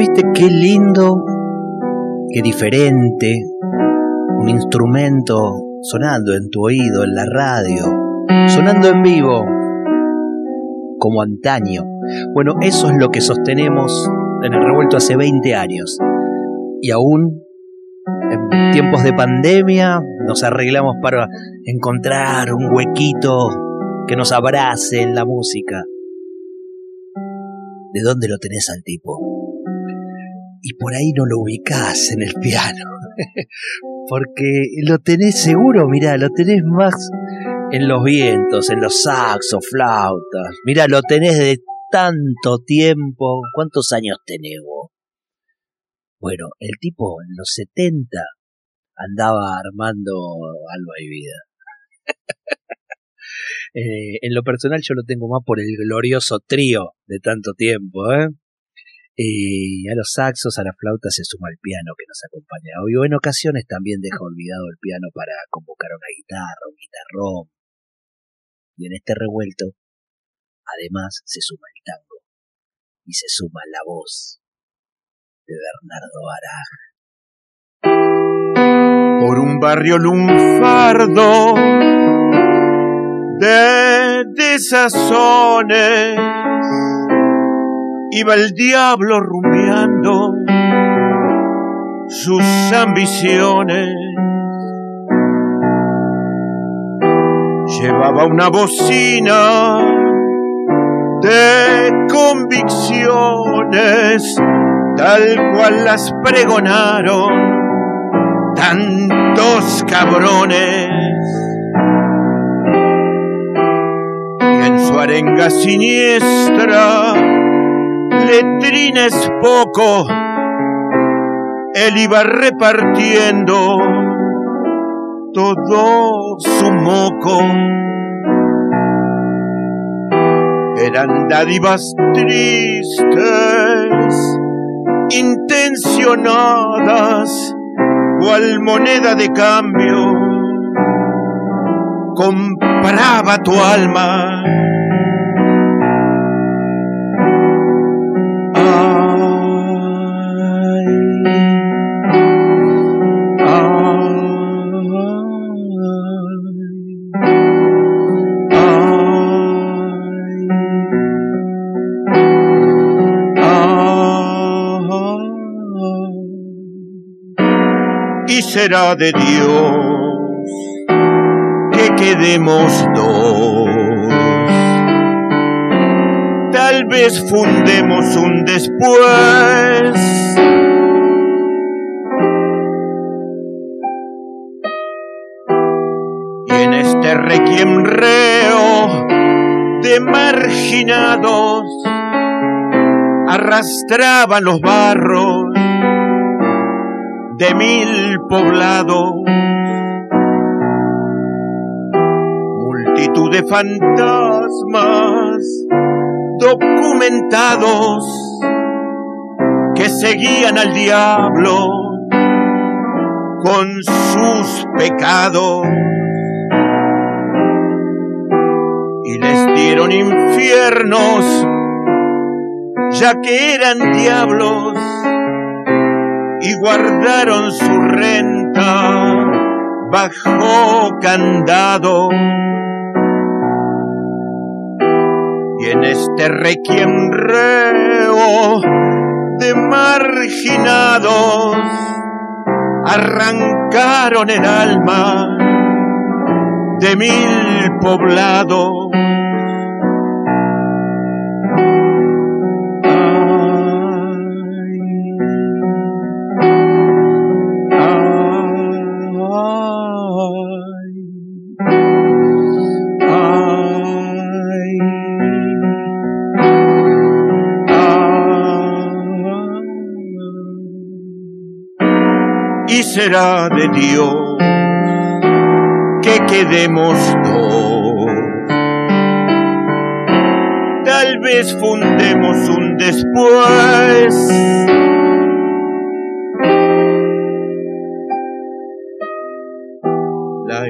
Viste qué lindo, qué diferente, un instrumento sonando en tu oído, en la radio, sonando en vivo, como antaño. Bueno, eso es lo que sostenemos en el revuelto hace 20 años. Y aún en tiempos de pandemia nos arreglamos para encontrar un huequito que nos abrace en la música. ¿De dónde lo tenés al tipo? Y por ahí no lo ubicás en el piano. Porque lo tenés seguro, mirá, lo tenés más en los vientos, en los saxos, flautas. Mirá, lo tenés de tanto tiempo. ¿Cuántos años tenés vos? Bueno, el tipo en los 70 andaba armando alma y vida. Eh, en lo personal yo lo tengo más por el glorioso trío de tanto tiempo, ¿eh? Y a los saxos, a la flauta se suma el piano que nos acompaña hoy, o en ocasiones también deja olvidado el piano para convocar una guitarra, un guitarrón. Y en este revuelto, además, se suma el tango y se suma la voz de Bernardo Araj. Por un barrio lunfardo de desazones iba el diablo rumiando sus ambiciones. Llevaba una bocina de convicciones, tal cual las pregonaron tantos cabrones. Y en su arenga siniestra, letrines poco, él iba repartiendo todo su moco. Eran dádivas tristes, intencionadas, cual moneda de cambio, compraba tu alma de Dios que quedemos dos. Tal vez fundemos un después. Y en este requiem reo de marginados arrastraban los barros de mil poblados, multitud de fantasmas documentados que seguían al diablo con sus pecados. Y les dieron infiernos ya que eran diablos y guardaron su renta bajo candado. Y en este requiem reo de marginados arrancaron el alma de mil poblados de Dios que quedemos dos. Tal vez fundemos un después. La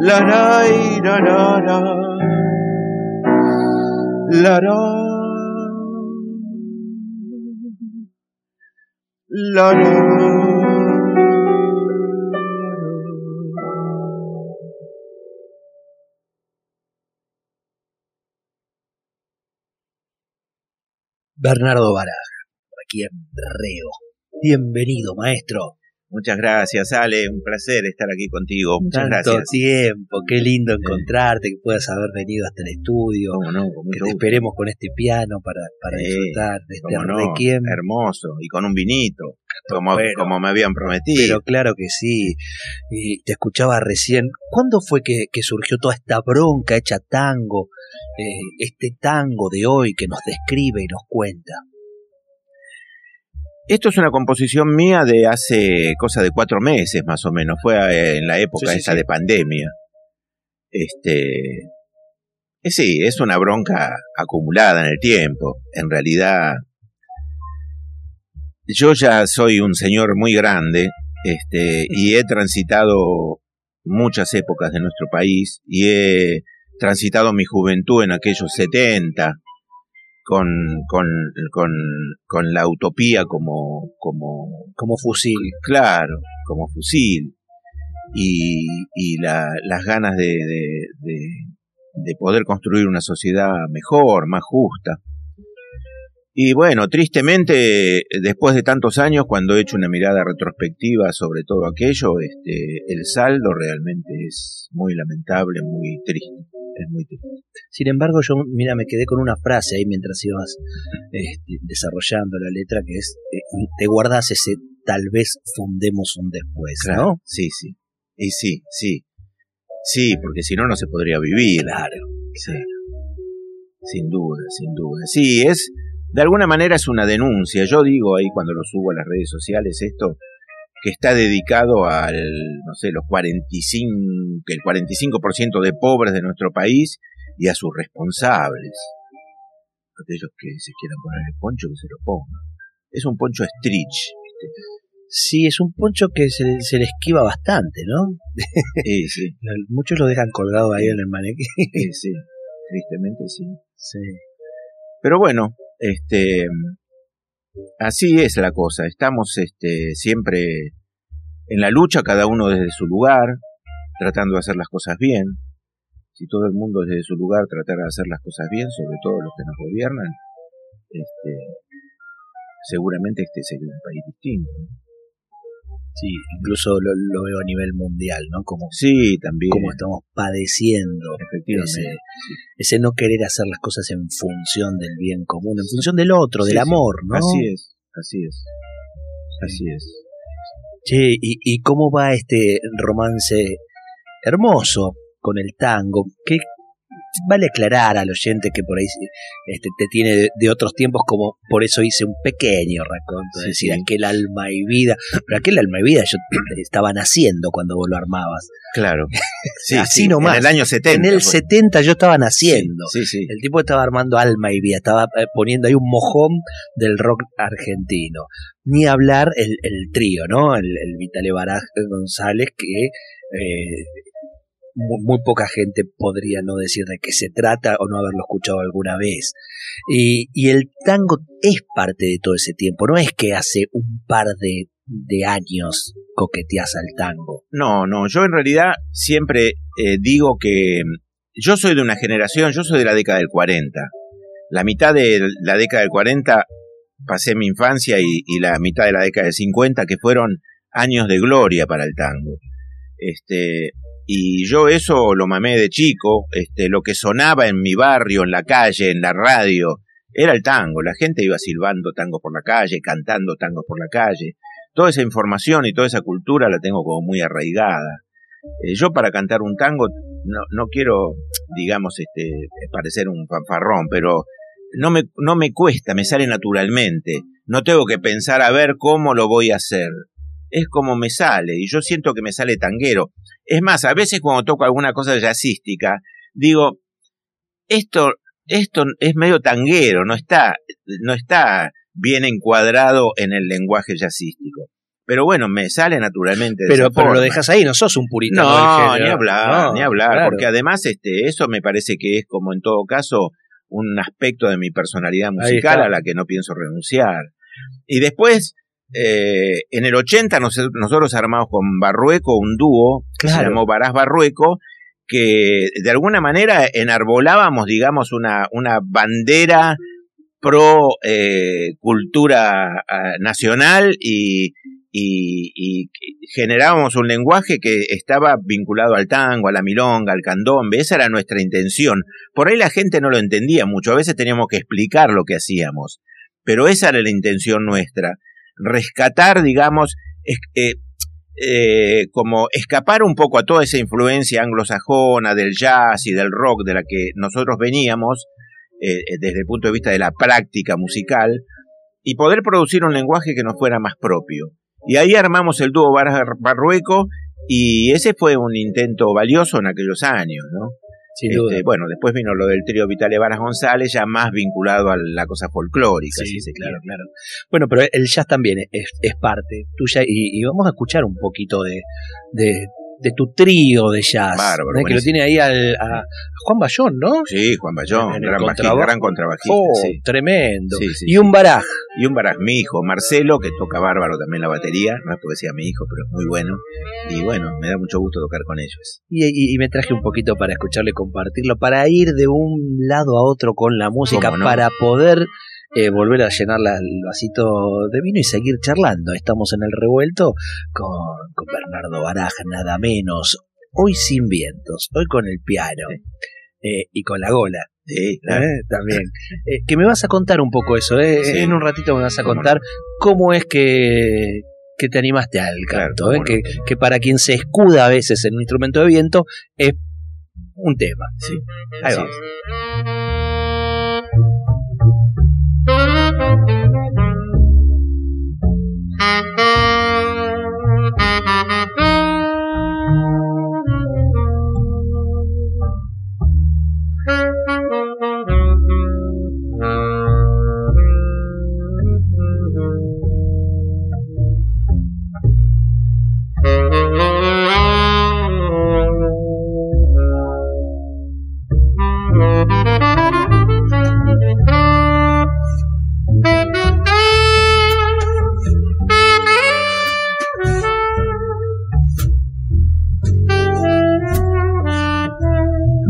la la Bernardo Baraj, aquí en Reo. Bienvenido, maestro. Muchas gracias, Ale. Un placer estar aquí contigo. Muchas Tanto gracias. tiempo, qué lindo encontrarte, que puedas haber venido hasta el estudio, Cómo no, con que te gusto. esperemos con este piano para, para disfrutar de este no, requiem. hermoso. Y con un vinito, como, como me habían prometido. Pero claro que sí. Y te escuchaba recién. ¿Cuándo fue que, que surgió toda esta bronca hecha tango? eh, este tango de hoy que nos describe y nos cuenta. Esto es una composición mía de hace cosa de cuatro meses más o menos. Fue eh, en la época Sí, sí, esa sí. de pandemia. Este. sí, es una bronca acumulada en el tiempo. En realidad. Yo ya soy un señor muy grande. Este. Y he transitado muchas épocas de nuestro país. Y he transitado mi juventud en aquellos 70 con, con, con, con la utopía como, como, Como fusil. claro, como fusil y, y la- las ganas de, de, de- de poder construir una sociedad mejor, más justa. Y bueno, tristemente, después de tantos años, cuando he hecho una mirada retrospectiva sobre todo aquello, este, el saldo realmente es muy lamentable, muy triste, es muy triste. Sin embargo, yo, mira, me quedé con una frase ahí mientras ibas este, desarrollando la letra, que es, eh, te guardas ese tal vez fundemos un después, ¿no? Sí, sí. Y sí, sí. Sí, porque si no, no se podría vivir. Claro. Sí. Sin duda, sin duda. Sí, es, de alguna manera es una denuncia. Yo digo ahí cuando lo subo a las redes sociales esto, que está dedicado al, no sé, los 45, el 45% de pobres de nuestro país y a sus responsables. Aquellos que se quieran poner el poncho, que se lo pongan. Es un poncho stretch, ¿viste? Sí, es un poncho que se, se le esquiva bastante, ¿no? Sí, sí, Muchos lo dejan colgado ahí en el manequín. sí, sí. Tristemente sí. Sí. Pero bueno, este así es la cosa. Estamos este siempre en la lucha, cada uno desde su lugar, tratando de hacer las cosas bien. Si todo el mundo desde su lugar tratara de hacer las cosas bien, sobre todo los que nos gobiernan, este seguramente este sería un país distinto. Sí, incluso lo, lo veo a nivel mundial, ¿no? Como, Sí, también. como estamos padeciendo ese, efectivamente. ese no querer hacer las cosas en función del bien común, en función del otro, Sí, del sí. amor, ¿no? Así es, así es. Así es. Che, ¿y, ¿y cómo va este romance hermoso con el tango? Que vale aclarar al oyente que por ahí este, te tiene de, de otros tiempos como por eso hice un pequeño raconto, Sí, es decir, sí. aquel alma y vida, pero aquel alma y vida yo estaba naciendo cuando vos lo armabas. Claro. Sí, Así sí, nomás. En el año 70. en el fue. 70 yo estaba naciendo. Sí, sí. El tipo estaba armando alma y vida, estaba eh, poniendo ahí un mojón del rock argentino. Ni hablar el, el trío, ¿no? El, el Vitale Baraj González, que eh, muy, muy poca gente podría no decir de qué se trata o no haberlo escuchado alguna vez. Y, y el tango es parte de todo ese tiempo, no es que hace un par de, años coqueteas al tango. No, no, yo en realidad siempre eh, digo que mm, yo soy de una generación, yo soy de la década del 40. La mitad de la década del 40 pasé mi infancia y, y la mitad de la década del 50 que fueron años de gloria para el tango. Este, y yo eso lo mamé de chico, este, lo que sonaba en mi barrio, en la calle, en la radio, era el tango. La gente iba silbando tango por la calle, cantando tango por la calle. Toda esa información y toda esa cultura la tengo como muy arraigada. Eh, yo para cantar un tango no, no quiero, digamos, este, parecer un fanfarrón, pero no me, no me cuesta, me sale naturalmente. No tengo que pensar a ver cómo lo voy a hacer. Es como me sale, y yo siento que me sale tanguero. Es más, a veces cuando toco alguna cosa jazzística, digo, esto, esto es medio tanguero, no está, no está bien encuadrado en el lenguaje jazzístico. Pero bueno, me sale naturalmente. De pero, esa pero lo dejas ahí, no sos un puritano No, del ni hablar, No, ni hablar, claro. porque además este, eso me parece que es como en todo caso un aspecto de mi personalidad musical a la que no pienso renunciar. Y después, eh, en el 80 nos- nosotros armamos con Barrueco un dúo que se llamó Barás Barrueco, que de alguna manera enarbolábamos, digamos, una, una bandera pro eh, cultura ah, nacional y, y, y generábamos un lenguaje que estaba vinculado al tango, a la milonga, al candombe, esa era nuestra intención. Por ahí la gente no lo entendía mucho, a veces teníamos que explicar lo que hacíamos, pero esa era la intención nuestra, rescatar, digamos, eh, eh, como escapar un poco a toda esa influencia anglosajona del jazz y del rock de la que nosotros veníamos, eh, desde el punto de vista de la práctica musical, y poder producir un lenguaje que nos fuera más propio. Y ahí armamos el dúo Bar- Barrueco, y ese fue un intento valioso en aquellos años, ¿no? Sin Este, duda. bueno, después vino lo del trío Vitale Varas González, ya más vinculado a la cosa folclórica, Sí, si se claro, quiere. claro. Bueno, pero el jazz también es, es parte tuya y, y vamos a escuchar un poquito de, de, de tu trío de jazz. Bárbaro, ¿eh? que lo tiene ahí al, a, Juan Bayón, ¿no? Sí, Juan Bayón, En gran, baji- contrabajo. gran contrabajista, Oh, sí. tremendo. Sí, sí, y un baraj. Y un baraj, mi hijo, Marcelo, que toca bárbaro también la batería, no es porque sea mi hijo, pero es muy bueno. Y bueno, me da mucho gusto tocar con ellos. Y, y- y me traje un poquito para escucharlo y compartirlo, para ir de un lado a otro con la música, para poder eh, volver a llenar la- el vasito de vino y seguir charlando. Estamos en el revuelto con, con Bernardo Baraj, nada menos. Hoy sin vientos, hoy con el piano eh, y con la gola. Sí, claro. ¿eh? También. Eh, que me vas a contar un poco eso, ¿eh? Sí. En un ratito me vas a contar cómo es que, que te animaste al Claro, canto, no, que, que para quien se escuda a veces en un instrumento de viento es un tema. Sí, Ahí vamos.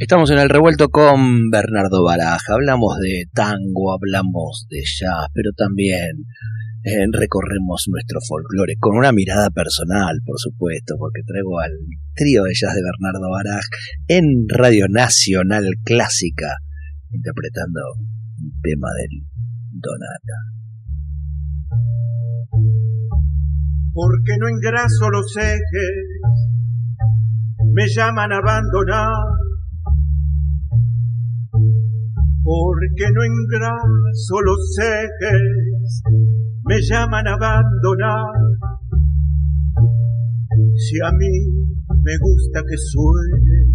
Estamos en el revuelto con Bernardo Baraja. Hablamos de tango, hablamos de jazz, pero también eh, recorremos nuestro folclore con una mirada personal, por supuesto, porque traigo al trío de jazz de Bernardo Baraj en Radio Nacional Clásica, interpretando un tema del Donata. porque no engraso los ejes, me llaman abandonar. Porque no engraso los ejes, me llaman a abandonar. Si a mí me gusta que suene,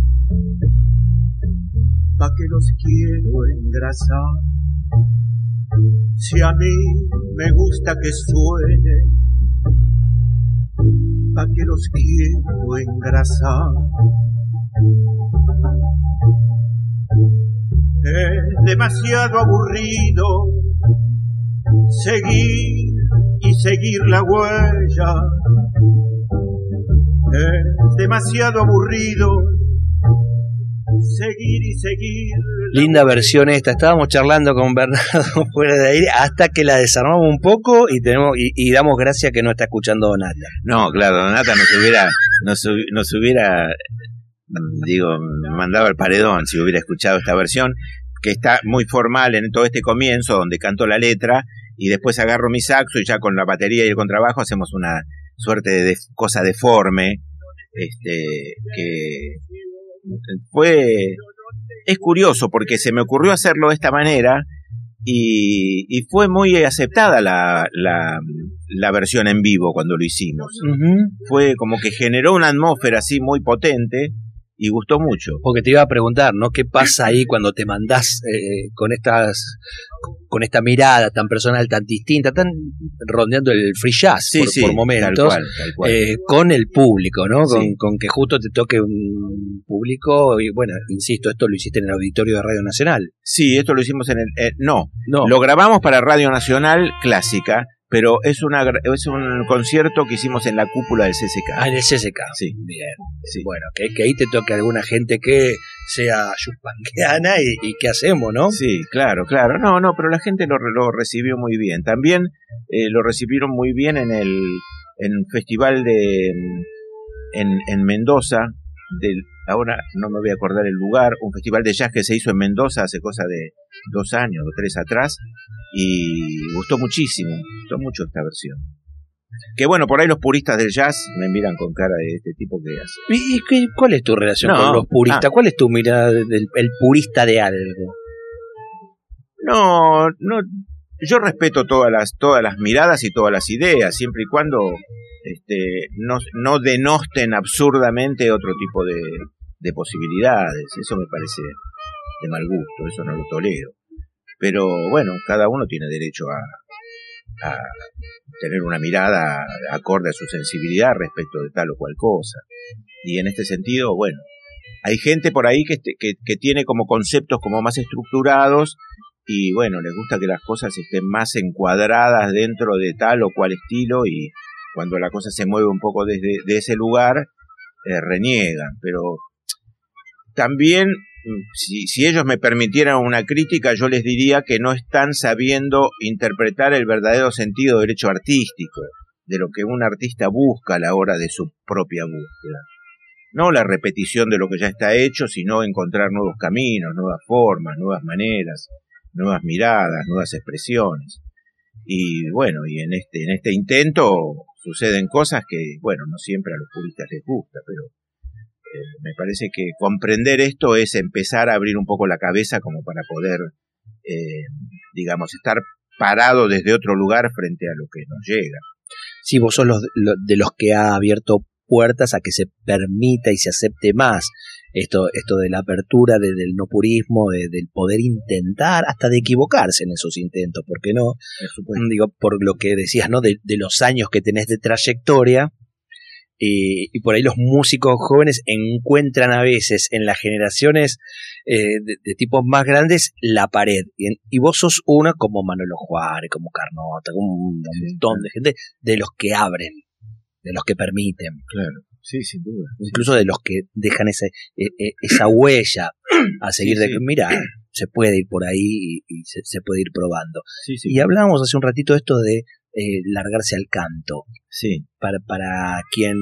pa' que los quiero engrasar. Si a mí me gusta que suene, pa' que los quiero engrasar. Es demasiado aburrido seguir y seguir la huella. Es demasiado aburrido seguir y seguir. Linda versión esta. Estábamos charlando con Bernardo fuera de aire hasta que la desarmamos un poco y tenemos y, damos gracias que no está escuchando Donata. No, claro, Donata nos hubiera, nos, nos hubiera, digo, mandado al paredón si hubiera escuchado esta versión que está muy formal en todo este comienzo donde canto la letra y después agarro mi saxo y ya con la batería y el contrabajo hacemos una suerte de cosa deforme este que fue es curioso porque se me ocurrió hacerlo de esta manera y, fue muy aceptada la, la, versión en vivo cuando lo hicimos. Fue como que generó una atmósfera así muy potente y gustó mucho. Porque te iba a preguntar, ¿no? ¿Qué pasa ahí cuando te mandás eh, con estas con esta mirada tan personal, tan distinta, tan rondeando el free jazz por, momentos, eh, con el público, ¿no? Con, que justo te toque un público, y bueno, insisto, esto lo hiciste en el auditorio de Radio Nacional. Sí, esto lo hicimos en el... Eh, no, no, lo grabamos para Radio Nacional Clásica, pero es, una, es un concierto que hicimos en la cúpula del CCK. Ah, en el CCK. Sí. Bien. Bueno, que, que, ahí te toque alguna gente que sea yupanqueana y, y qué hacemos, ¿no? Sí, claro, claro. No, no, pero la gente lo, lo recibió muy bien. También eh, lo recibieron muy bien en el en festival de en, en Mendoza, del, ahora no me voy a acordar el lugar, un festival de jazz que se hizo en Mendoza hace cosa de dos años o tres atrás, y gustó muchísimo, gustó mucho esta versión. Que bueno, por ahí los puristas del jazz me miran con cara de este tipo que hace. ¿Y, qué, cuál es tu relación con los puristas? Ah. ¿Cuál es tu mirada del el purista de algo? No, no, yo respeto todas las, todas las miradas y todas las ideas, siempre y cuando este, no, no denosten absurdamente otro tipo de, de posibilidades. Eso me parece de mal gusto, eso no lo tolero. Pero bueno, cada uno tiene derecho a, tener una mirada acorde a su sensibilidad respecto de tal o cual cosa. Y en este sentido, bueno, hay gente por ahí que, que, que tiene como conceptos como más estructurados y bueno, les gusta que las cosas estén más encuadradas dentro de tal o cual estilo y cuando la cosa se mueve un poco desde de ese lugar, eh, reniegan. Pero también, si, si ellos me permitieran una crítica, yo les diría que no están sabiendo interpretar el verdadero sentido del hecho artístico, de lo que un artista busca a la hora de su propia búsqueda. No la repetición de lo que ya está hecho, sino encontrar nuevos caminos, nuevas formas, nuevas maneras, nuevas miradas, nuevas expresiones. Y bueno, y en este, en este intento suceden cosas que, bueno, no siempre a los puristas les gusta, pero me parece que comprender esto es empezar a abrir un poco la cabeza como para poder, eh, digamos, estar parado desde otro lugar frente a lo que nos llega. Sí, vos sos los, de los que ha abierto puertas a que se permita y se acepte más esto, esto de la apertura, del no purismo, del poder intentar, hasta de equivocarse en esos intentos, ¿por qué no? Digo, por lo que decías, ¿no? De, los años que tenés de trayectoria, y, por ahí los músicos jóvenes encuentran a veces en las generaciones eh, de, tipos más grandes la pared. Y, vos sos uno como Manolo Juárez, como Carnota, como un montón de gente, de los que abren, de los que permiten. Claro. Sí, sin duda. Incluso de los que dejan ese, e, e, esa huella a seguir de que, mira, se puede ir por ahí y, se, puede ir probando. y hablábamos hace un ratito esto de eh, largarse al canto. Sí. Para, para quien,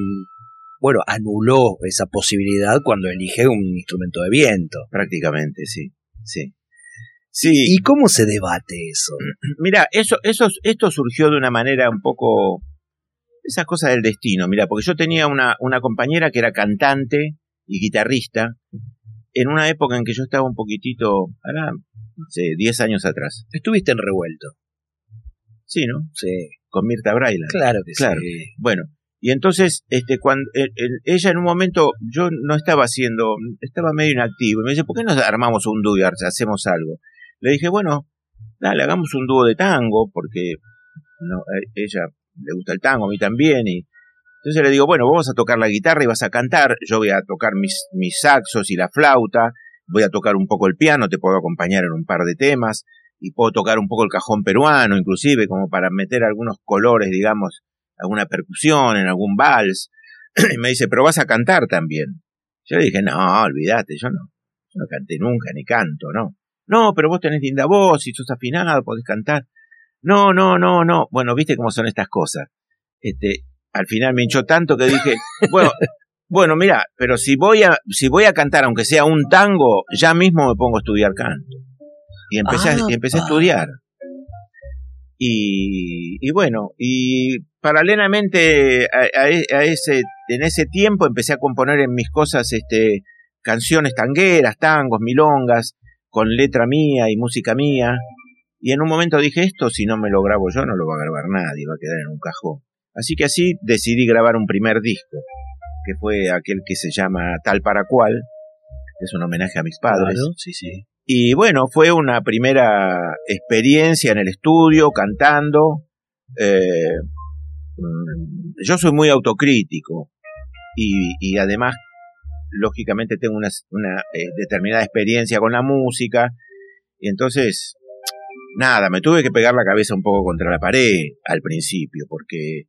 bueno, anuló esa posibilidad cuando elige un instrumento de viento. Prácticamente, sí. Sí. Sí. ¿Y cómo se debate eso? Mira, eso, eso, esto surgió de una manera un poco esas cosas del destino, mira, porque yo tenía una, una compañera que era cantante y guitarrista en una época en que yo estaba un poquitito, ahora, no sé, 10 años atrás. Estuviste en revuelto. Sí, ¿no? Sí. Con Mirta Braila. Claro que claro. Bueno, y entonces, este, cuando ella en un momento, yo no estaba haciendo, estaba medio inactivo, y me dice, ¿por qué no armamos un dúo y hacemos algo? Le dije, bueno, dale, hagamos un dúo de tango, porque no, eh, ella le gusta el tango, a mí también, y entonces le digo, bueno, vamos a tocar la guitarra y vas a cantar, yo voy a tocar mis, mis saxos y la flauta, voy a tocar un poco el piano, te puedo acompañar en un par de temas, y puedo tocar un poco el cajón peruano, inclusive, como para meter algunos colores, digamos, alguna percusión, en algún vals. y me dice, pero vas a cantar también. Yo le dije, no, olvídate, yo no. Yo no canté nunca, ni canto, ¿no? No, pero vos tenés linda voz y sos afinado, podés cantar. No, no, no, no. Bueno, viste cómo son estas cosas. Este, al final me hinchó tanto que dije, bueno, bueno, mira, pero si voy a, si voy a cantar, aunque sea un tango, ya mismo me pongo a estudiar canto. Y empecé, a, y empecé a estudiar. Y, y, bueno, y paralelamente a, a, ese, en ese tiempo empecé a componer en mis cosas este, canciones tangueras, tangos, milongas, con letra mía y música mía. Y en un momento dije, esto si no me lo grabo yo no lo va a grabar nadie, va a quedar en un cajón. Así que así decidí grabar un primer disco, que fue aquel que se llama Tal para Cual, que es un homenaje a mis padres. sí, sí. Y bueno, fue una primera experiencia en el estudio, cantando. Eh, mm, yo soy muy autocrítico y, además, lógicamente, tengo una, una eh, determinada experiencia con la música. Y entonces, nada, me tuve que pegar la cabeza un poco contra la pared al principio, porque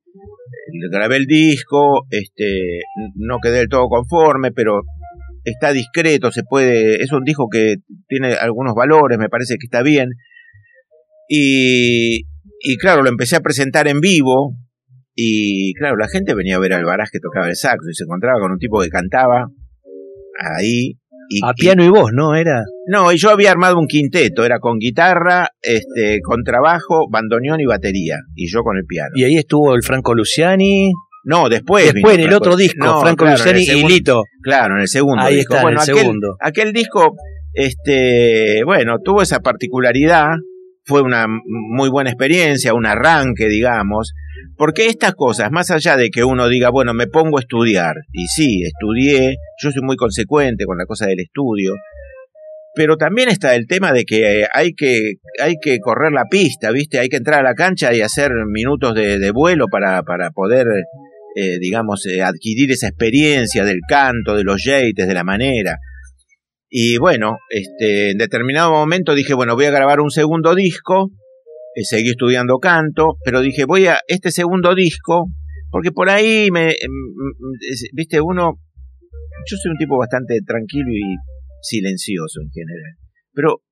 grabé el disco, este, no quedé del todo conforme, pero está discreto, se puede, es un disco que tiene algunos valores, me parece que está bien. Y, y claro, lo empecé a presentar en vivo y claro, la gente venía a ver al Baraj que tocaba el saxo y se encontraba con un tipo que cantaba ahí. Y, a piano y, voz, ¿no? Era. No, y yo había armado un quinteto, era con guitarra, este, con trabajo, bandoneón y batería, y yo con el piano. Y ahí estuvo el Franco Luciani. No, después. Después, en el otro disco, no, Franco claro, Luciani segundo, y Lito. Claro, en el segundo Ahí disco. está, bueno, en el aquel, segundo. aquel disco, este, bueno, tuvo esa particularidad, fue una muy buena experiencia, un arranque, digamos, porque estas cosas, más allá de que uno diga, bueno, me pongo a estudiar, y sí, estudié, yo soy muy consecuente con la cosa del estudio, pero también está el tema de que hay que, hay que correr la pista, ¿viste? Hay que entrar a la cancha y hacer minutos de, de vuelo para, para poder eh, digamos, eh, adquirir esa experiencia del canto, de los yates, de la manera. Y bueno, este, en determinado momento dije, bueno, voy a grabar un segundo disco, eh, seguí estudiando canto, pero dije, voy a este segundo disco, porque por ahí me, viste, uno, yo soy un tipo bastante tranquilo y silencioso en general, pero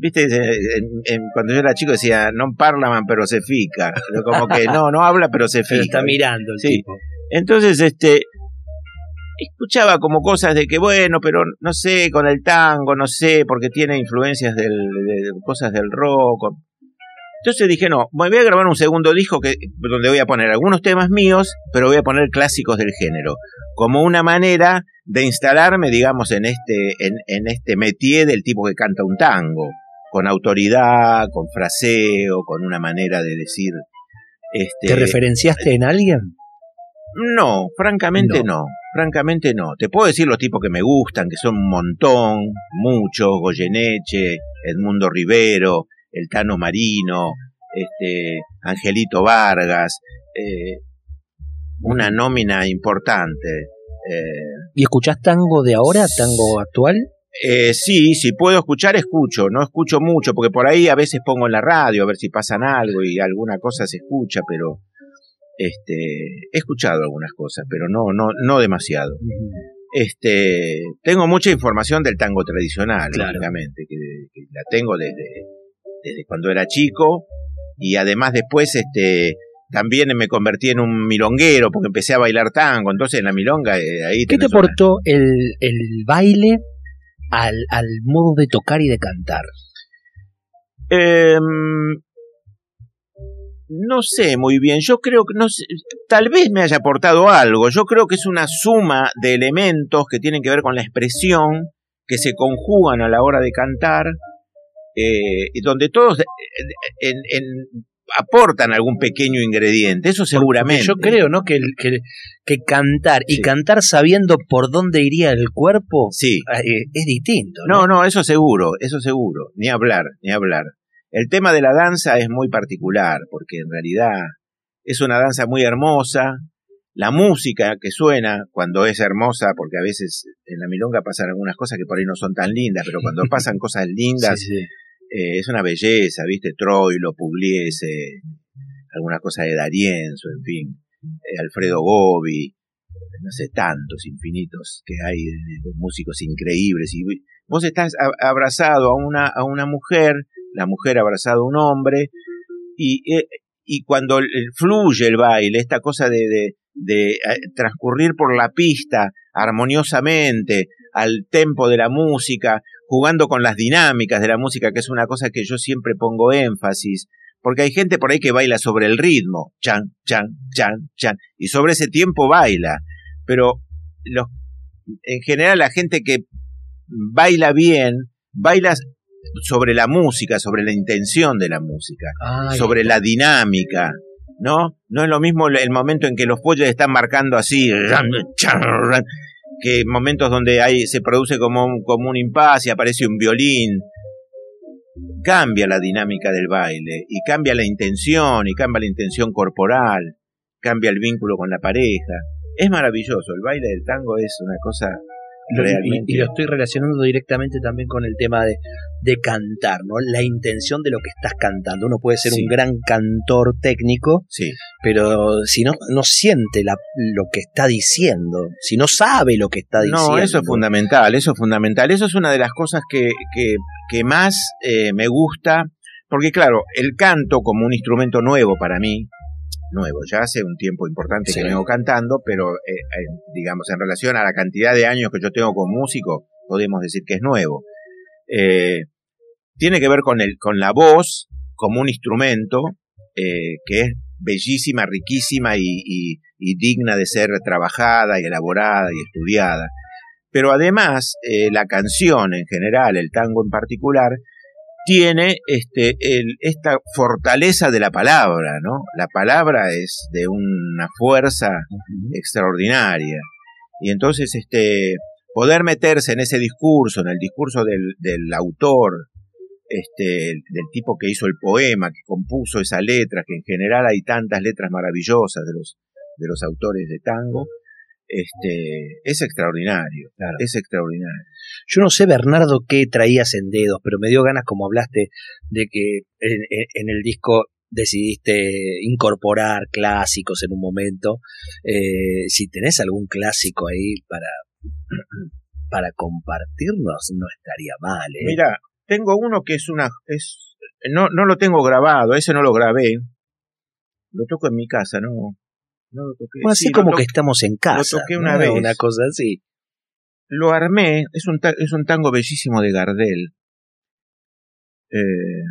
viste, en, en, cuando yo era chico decía, no parlaman pero se fica, como que no, no habla pero se fica. Pero está mirando el sí. tipo. Entonces, este, escuchaba como cosas de que bueno, pero no sé, con el tango, no sé, porque tiene influencias del, de, de cosas del rock. Entonces dije, no, voy a grabar un segundo disco que, donde voy a poner algunos temas míos, pero voy a poner clásicos del género, como una manera de instalarme, digamos, en este, en, en este métier del tipo que canta un tango, con autoridad, con fraseo, con una manera de decir. Este, ¿Te referenciaste en alguien? No, francamente no. no. francamente no. Te puedo decir los tipos que me gustan, que son un montón, muchos, Goyeneche, Edmundo Rivero, el Tano Marino, este, Angelito Vargas, eh, una nómina importante. Eh, ¿Y escuchás tango de ahora, tango actual? Eh, sí, si puedo escuchar, escucho. No escucho mucho, porque por ahí a veces pongo en la radio a ver si pasan algo y alguna cosa se escucha, pero este, he escuchado algunas cosas, pero no, no, no demasiado. Uh -huh. Este, tengo mucha información del tango tradicional, Claro. lógicamente, que, que la tengo desde, desde cuando era chico y además después este también me convertí en un milonguero porque empecé a bailar tango, entonces en la milonga eh, ahí ¿Qué te una- aportó el, el baile al, al modo de tocar y de cantar? Em, no sé muy bien, yo creo que no sé, tal vez me haya aportado algo, yo creo que es una suma de elementos que tienen que ver con la expresión, que se conjugan a la hora de cantar, eh, y donde todos eh, en, en- aportan algún pequeño ingrediente, eso seguramente. Yo creo, ¿no? Que, que, que cantar y cantar sabiendo por dónde iría el cuerpo Sí, eh, es distinto. ¿no? no, no, eso seguro, eso seguro, ni hablar, ni hablar. El tema de la danza es muy particular, porque en realidad es una danza muy hermosa. La música que suena cuando es hermosa, porque a veces en la milonga pasan algunas cosas que por ahí no son tan lindas, pero cuando pasan cosas lindas, Sí, sí. Eh, es una belleza, ¿viste? Troilo, Pugliese, alguna cosa de D'Arienzo, en fin, eh, Alfredo Gobi, no sé, tantos infinitos que hay de, de músicos increíbles. Y Vos estás abrazado a una, a una mujer, la mujer abrazado a un hombre, y, eh, y cuando fluye el baile, esta cosa de, de, eh, transcurrir por la pista armoniosamente, al tempo de la música, jugando con las dinámicas de la música, que es una cosa que yo siempre pongo énfasis, porque hay gente por ahí que baila sobre el ritmo, chan, chan, chan, chan, y sobre ese tiempo baila, pero los, en general la gente que baila bien, baila sobre la música, sobre la intención de la música, sobre la dinámica, ¿no? No es lo mismo el momento en que los pollos están marcando así, que momentos donde hay, se produce como un, como un impasse y aparece un violín. Cambia la dinámica del baile y cambia la intención y cambia la intención corporal, cambia el vínculo con la pareja. Es maravilloso, el baile del tango es una cosa y, lo estoy relacionando directamente también con el tema de, de, cantar, ¿no? La intención de lo que estás cantando. Uno puede ser un gran cantor técnico, sí. pero si no, no siente la, lo que está diciendo, si no sabe lo que está diciendo. No, eso es fundamental, eso es fundamental. Eso es una de las cosas que, que, que más eh, me gusta, porque claro, el canto como un instrumento nuevo para mí, nuevo. Ya hace un tiempo importante que vengo cantando, pero eh, eh, digamos, en relación a la cantidad de años que yo tengo como músico, podemos decir que es nuevo. Eh, tiene que ver con, el, con la voz como un instrumento que es bellísima, riquísima y, digna de ser trabajada y elaborada y estudiada. Pero además, la canción en general, el tango en particular, tiene este, el, esta fortaleza de la palabra, ¿no? La palabra es de una fuerza extraordinaria. Y entonces, este, poder meterse en ese discurso, en el discurso del, del autor, este, del tipo que hizo el poema, que compuso esa letra, que en general hay tantas letras maravillosas de los, de los autores de tango, este, es extraordinario, es extraordinario. Yo no sé, Bernardo, qué traías en dedos, pero me dio ganas, como hablaste, de que en, el disco decidiste incorporar clásicos en un momento. Eh, si tenés algún clásico ahí para, para compartirnos, no estaría mal. ¿eh? Mira, tengo uno que es una... Es, no, no lo tengo grabado, ese no lo grabé. Lo toco en mi casa, ¿no? Así como que estamos en casa. Lo toqué una vez. Una cosa así. Lo armé, es un, es un tango bellísimo de Gardel. Eh,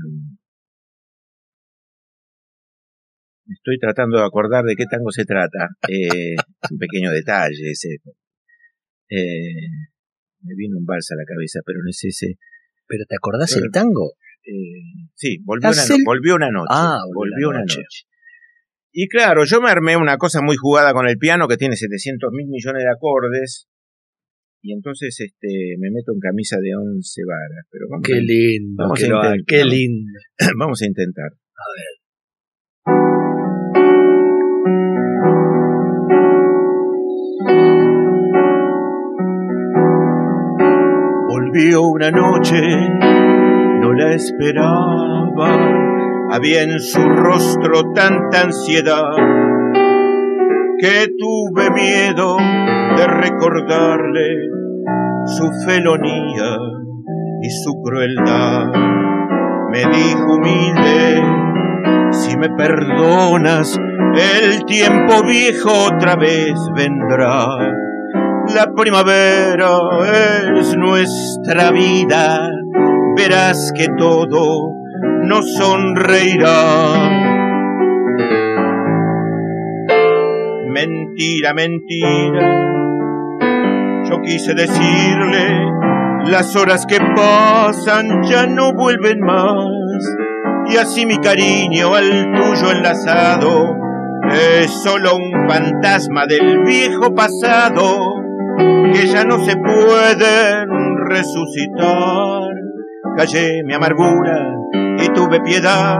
estoy tratando de acordar de qué tango se trata. Eh, un pequeño detalle ese. Eh, me vino un vals a la cabeza, pero no es ese. ¿Pero te acordás el tango? Eh, sí, volvió una, volvió una, noche. Ah, volvió, una noche. Y claro, yo me armé una cosa muy jugada con el piano que tiene 700 mil millones de acordes. Y entonces este, me meto en camisa de 11 varas. Pero qué lindo, vamos a intentar, qué lindo. vamos a intentar. A ver. Volvió una noche, no la esperaba había en su rostro tanta ansiedad que tuve miedo de recordarle su felonía y su crueldad. Me dijo humilde, si me perdonas, el tiempo viejo otra vez vendrá. La primavera es nuestra vida, verás que todo no sonreirá. Mentira, mentira, yo quise decirle, las horas que pasan ya no vuelven más, y así mi cariño al tuyo enlazado es solo un fantasma del viejo pasado que ya no se puede resucitar. Callé mi amargura y tuve piedad.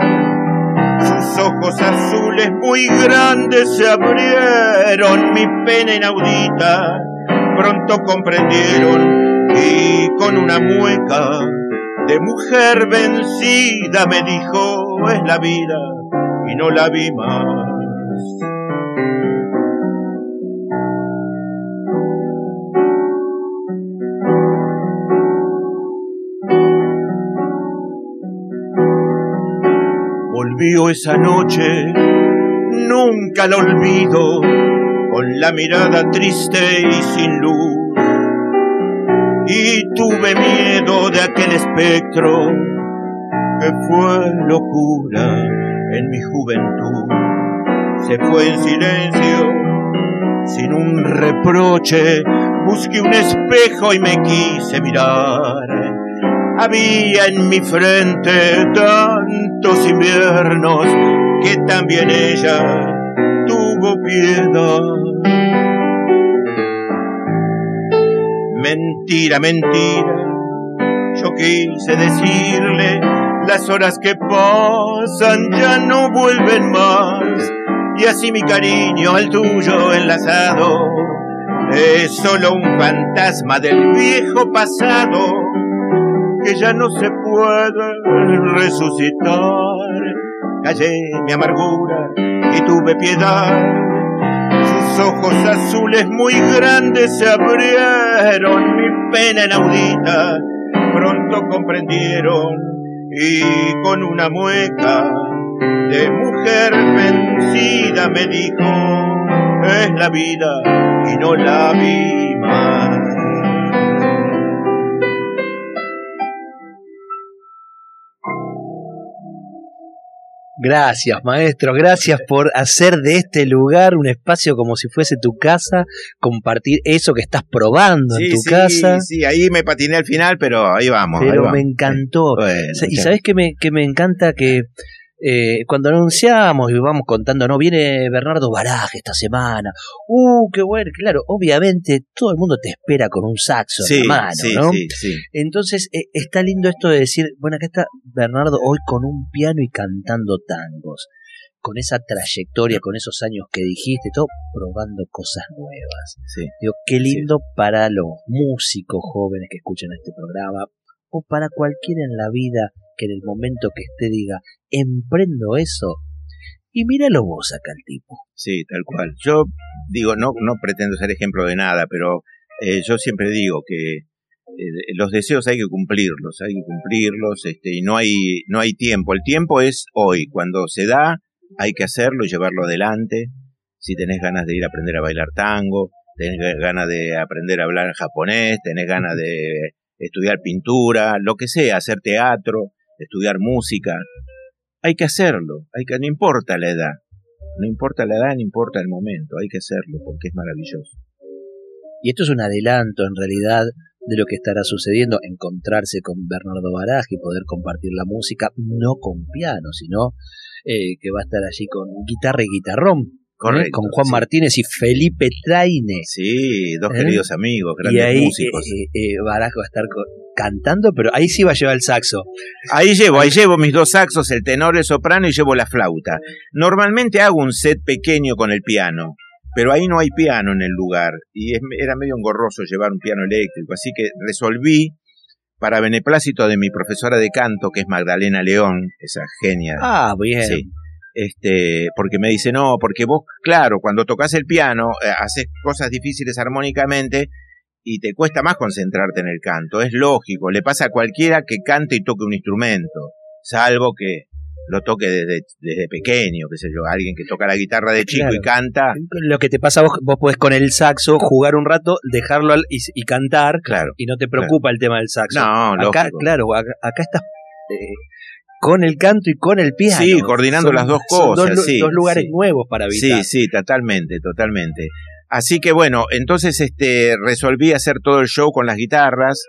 Sus ojos azules muy grandes se abrieron, mi pena inaudita pronto comprendieron y con una mueca de mujer vencida me dijo es la vida y no la vi más. Volvió esa noche, nunca la olvido, con la mirada triste y sin luz. Y tuve miedo de aquel espectro que fue locura en mi juventud. Se fue en silencio, sin un reproche, busqué un espejo y me quise mirar. Había en mi frente tantos inviernos que también ella tuvo piedad. Mentira, mentira, yo quise decirle, las horas que pasan ya no vuelven más, y así mi cariño al tuyo enlazado es solo un fantasma del viejo pasado que ya no se puede resucitar. Callé mi amargura y tuve piedad. Sus ojos azules muy grandes se abrieron, mi pena inaudita pronto comprendieron y con una mueca de mujer vencida me dijo, es la vida y no la vi más. Gracias, maestro. Gracias por hacer de este lugar un espacio como si fuese tu casa, compartir eso que estás probando en tu sí, casa. Sí, ahí me patiné al final, pero ahí vamos. ahí Pero vamos. me encantó. Bueno, y sabes que me, que me encanta que eh, cuando anunciamos y vamos contando, no viene Bernardo Baraje esta semana. Uh, qué bueno. Claro, obviamente todo el mundo te espera con un saxo Sí, en la mano, sí, ¿no? sí, sí. Entonces eh, está lindo esto de decir, bueno, acá está Bernardo hoy con un piano y cantando tangos, con esa trayectoria, con esos años que dijiste, todo probando cosas nuevas. sí. Digo, qué lindo para los músicos jóvenes que escuchan este programa o para cualquiera en la vida que en el momento que esté diga, emprendo eso. Y míralo vos acá el tipo. Sí, tal cual. Yo digo, no, no pretendo ser ejemplo de nada, pero eh, yo siempre digo que eh, los deseos hay que cumplirlos, hay que cumplirlos, este, y no hay, no hay tiempo. El tiempo es hoy. Cuando se da, hay que hacerlo y llevarlo adelante. Si tenés ganas de ir a aprender a bailar tango, tenés ganas de aprender a hablar japonés, tenés ganas de estudiar pintura, lo que sea, hacer teatro, estudiar música, hay que hacerlo, hay que, no importa la edad, no importa la edad, no importa el momento, hay que hacerlo porque es maravilloso. Y esto es un adelanto en realidad de lo que estará sucediendo, encontrarse con Bernardo Baraj y poder compartir la música, no con piano, sino eh, que va a estar allí con guitarra y guitarrón. Correcto, con Juan sí. Martínez y Felipe Traine. Sí, dos ¿Eh? queridos amigos, Y grandes ahí músicos. eh, eh, Baraj va a estar cantando, pero ahí sí va a llevar el saxo. Ahí llevo, ahí llevo mis dos saxos, el tenor, el soprano y llevo la flauta. Normalmente hago un set pequeño con el piano, pero ahí no hay piano en el lugar y es- era medio engorroso llevar un piano eléctrico, así que resolví para beneplácito de mi profesora de canto, que es Magdalena León, esa genia. Ah, bien. Sí. Este, porque me dice, no, porque vos, claro, cuando tocas el piano, eh, haces cosas difíciles armónicamente y te cuesta más concentrarte en el canto. Es lógico, le pasa a cualquiera que cante y toque un instrumento, salvo que lo toque desde, desde pequeño, qué sé yo, alguien que toca la guitarra de chico y canta. Lo que te pasa vos, vos podés con el saxo jugar un rato, dejarlo al- y, y cantar, Claro. y no te preocupa el tema del saxo. No, acá, lógico. claro, acá, acá estás eh, con el canto y con el piano. Sí, coordinando las dos cosas, Dos, sí, dos lugares sí. nuevos para habitar. Sí, sí, totalmente, totalmente. Así que bueno, entonces este resolví hacer todo el show con las guitarras,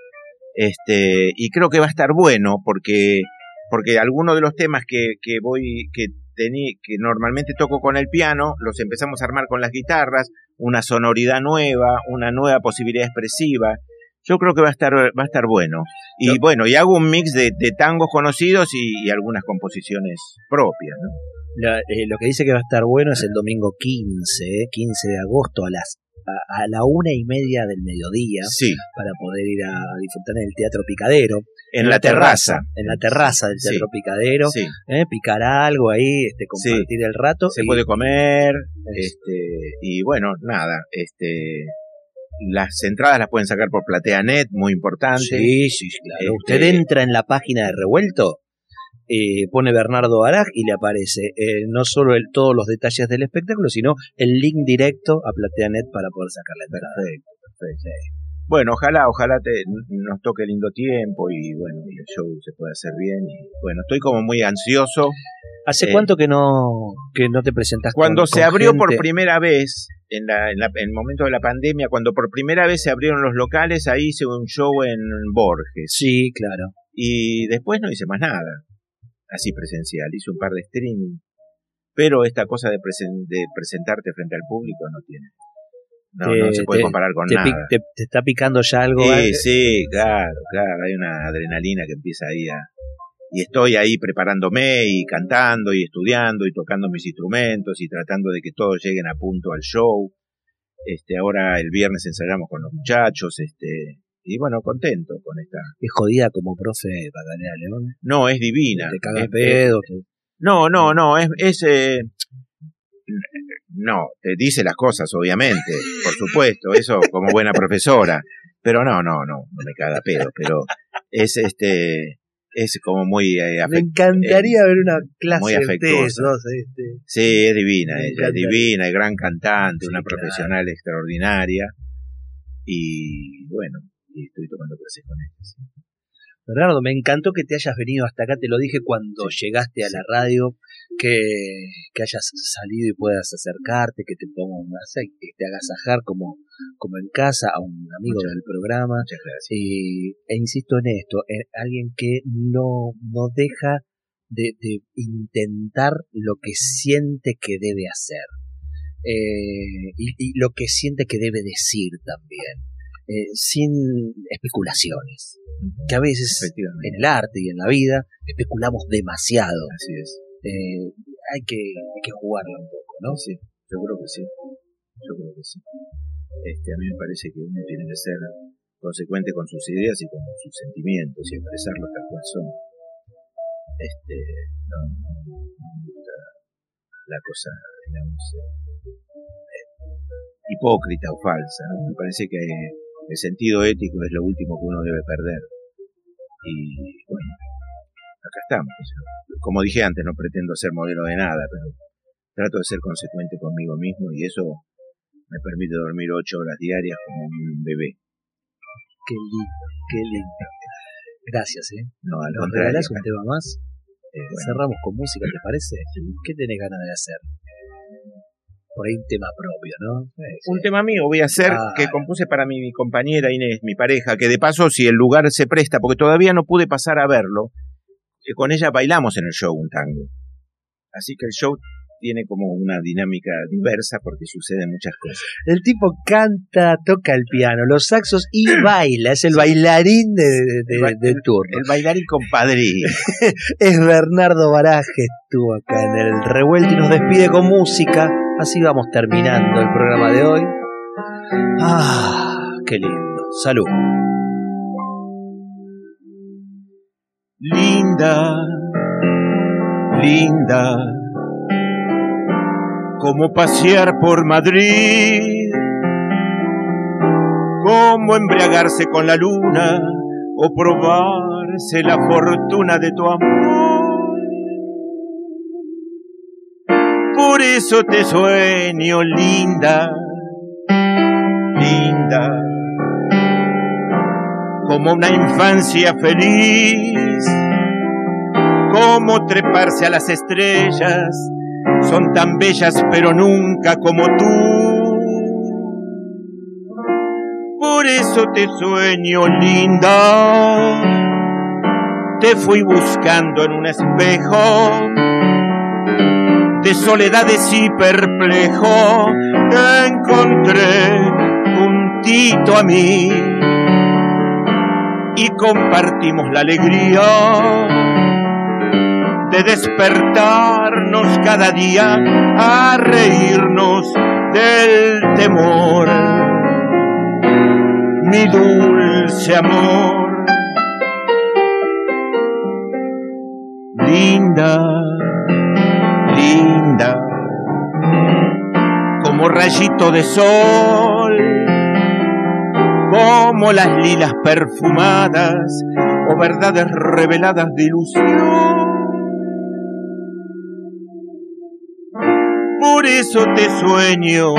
este, y creo que va a estar bueno porque porque algunos de los temas que, que voy que tení, que normalmente toco con el piano, los empezamos a armar con las guitarras, una sonoridad nueva, una nueva posibilidad expresiva. Yo creo que va a estar va a estar bueno. Y Yo- bueno, y hago un mix de, de tangos conocidos y, y algunas composiciones propias, ¿no? La- eh, lo que dice que va a estar bueno es el domingo 15, eh, 15 de agosto a las a, a la una y media del mediodía Sí, para poder ir a disfrutar en el Teatro Picadero. en, la terraza. En la terraza del Sí. Teatro Picadero. Sí. eh, picar algo ahí, este, compartir el rato. se y- puede comer, Es- este, y bueno, nada, este, las entradas las pueden sacar por PlateaNet, muy importante. Sí, sí, claro. Este- Usted entra en la página de Revuelto eh, pone Bernardo Araj y le aparece eh, no solo el, todos los detalles del espectáculo, sino el link directo a PlateaNet para poder sacar la entrada. Perfecto, perfecto. Bueno, ojalá, ojalá te, nos toque lindo tiempo y bueno, y el show se pueda hacer bien. Y bueno, estoy como muy ansioso. ¿Hace Eh, cuánto que no que no te presentas Cuando con- se con abrió por primera vez, en, la- en la- en el momento de la pandemia, cuando por primera vez se abrieron los locales, ahí hice un show en Borges. Sí, claro. Y después no hice más nada, así presencial. Hice un par de streaming. Pero esta cosa de, presen- de presentarte frente al público no tiene. No, Te- no se puede te- comparar con Te, nada. te- está picando ya algo. Sí, antes? sí, claro, claro. Hay una adrenalina que empieza ahí a... Y estoy ahí preparándome y cantando y estudiando y tocando mis instrumentos y tratando de que todos lleguen a punto al show. Este, ahora el viernes ensayamos con los muchachos, este, y bueno, contento con esta. Es jodida como profe Magdalena León. No, es divina. Te caga Es- el pedo. No, no, no, es, es eh, no, te dice las cosas, obviamente, por supuesto, eso como buena profesora, pero no, no, no, no me caga pedo, pero es este, es como muy eh, Me encantaría ver una clase muy de afectuosa. ustedes dos, este. Sí, es divina, Me ella es divina, es gran cantante, Sí, una claro. profesional extraordinaria, y bueno, y estoy tomando clases con ella. Bernardo, me encantó que te hayas venido hasta acá, te lo dije cuando llegaste a la radio, que, que hayas salido y puedas acercarte, que te pongas, que te agasajar como, como en casa a un amigo Muchas- del programa. Muchas gracias. Y, e insisto en esto, en alguien que no, no deja de, de intentar lo que siente que debe hacer. Eh, y, y lo que siente que debe decir también, eh, sin especulaciones, que a veces en el arte y en la vida especulamos demasiado. así es. Eh, hay, que, hay que jugarla un poco, ¿no? Sí, yo creo que sí. Yo creo que sí. Este, a mí me parece que uno tiene que ser consecuente con sus ideas y con sus sentimientos y expresarlos tal cual son. Este, no, me gusta la cosa, digamos, eh, eh, hipócrita o falsa. ¿no? Me parece que el sentido ético es lo último que uno debe perder. Y estamos. Como dije antes, no pretendo ser modelo de nada, pero trato de ser consecuente conmigo mismo y eso me permite dormir ocho horas diarias como un bebé. Qué lindo, qué lindo. Gracias, ¿eh? No, al ¿Nos contrario. regalás un tema más? eh, bueno, Cerramos con música, ¿te parece? ¿Qué tenés ganas de hacer? Por ahí un tema propio, ¿no? un tema mío voy a hacer Ah. que compuse para mi, mi compañera Inés, mi pareja, que de paso si el lugar se presta, porque todavía no pude pasar a verlo, eh, con ella bailamos en el show un tango. Así que el show tiene como una dinámica diversa porque suceden muchas cosas. El tipo canta, toca el piano, los saxos y baila. Es el bailarín de, de, de turno. El bailarín compadrí. Es Bernardo Baraje, estuvo acá en el revuelto y nos despide con música. Así vamos terminando el programa de hoy. Ah, qué lindo. Salud. Linda, linda, como pasear por Madrid, como embriagarse con la luna o probarse la fortuna de tu amor. Por eso te sueño, linda, linda como una infancia feliz, como treparse a las estrellas, son tan bellas pero nunca como tú. Por eso te sueño linda, te fui buscando en un espejo de soledades y perplejo, te encontré juntito a mí y compartimos la alegría de despertarnos cada día a reírnos del temor. Mi dulce amor, linda, linda, como rayito de sol como las lilas perfumadas o verdades reveladas de ilusión. Por eso te sueño,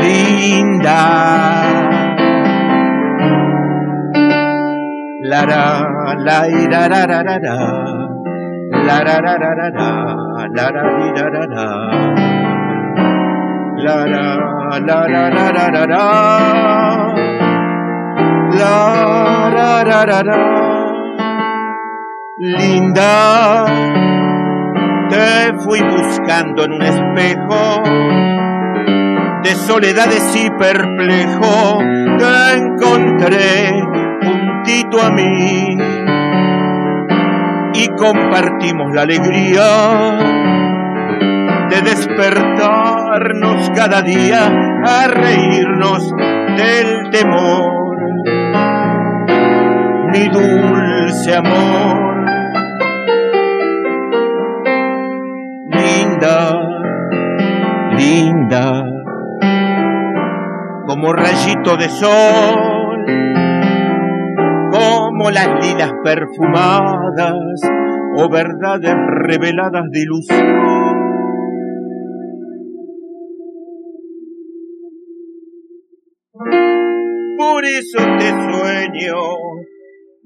linda. La ra, la ira, ra, ra, ra, ra. La ra, ra, ra, ra, ra. La ra, ra, ra, ra. La ra, la ra, ra, ra, ra, ra la la linda te fui buscando en un espejo de soledades y perplejo te encontré juntito a mí y compartimos la alegría de despertarnos cada día a reírnos del temor. Mi dulce amor, linda, linda, como rayito de sol, como las lilas perfumadas o verdades reveladas de ilusión. Por eso te sueño,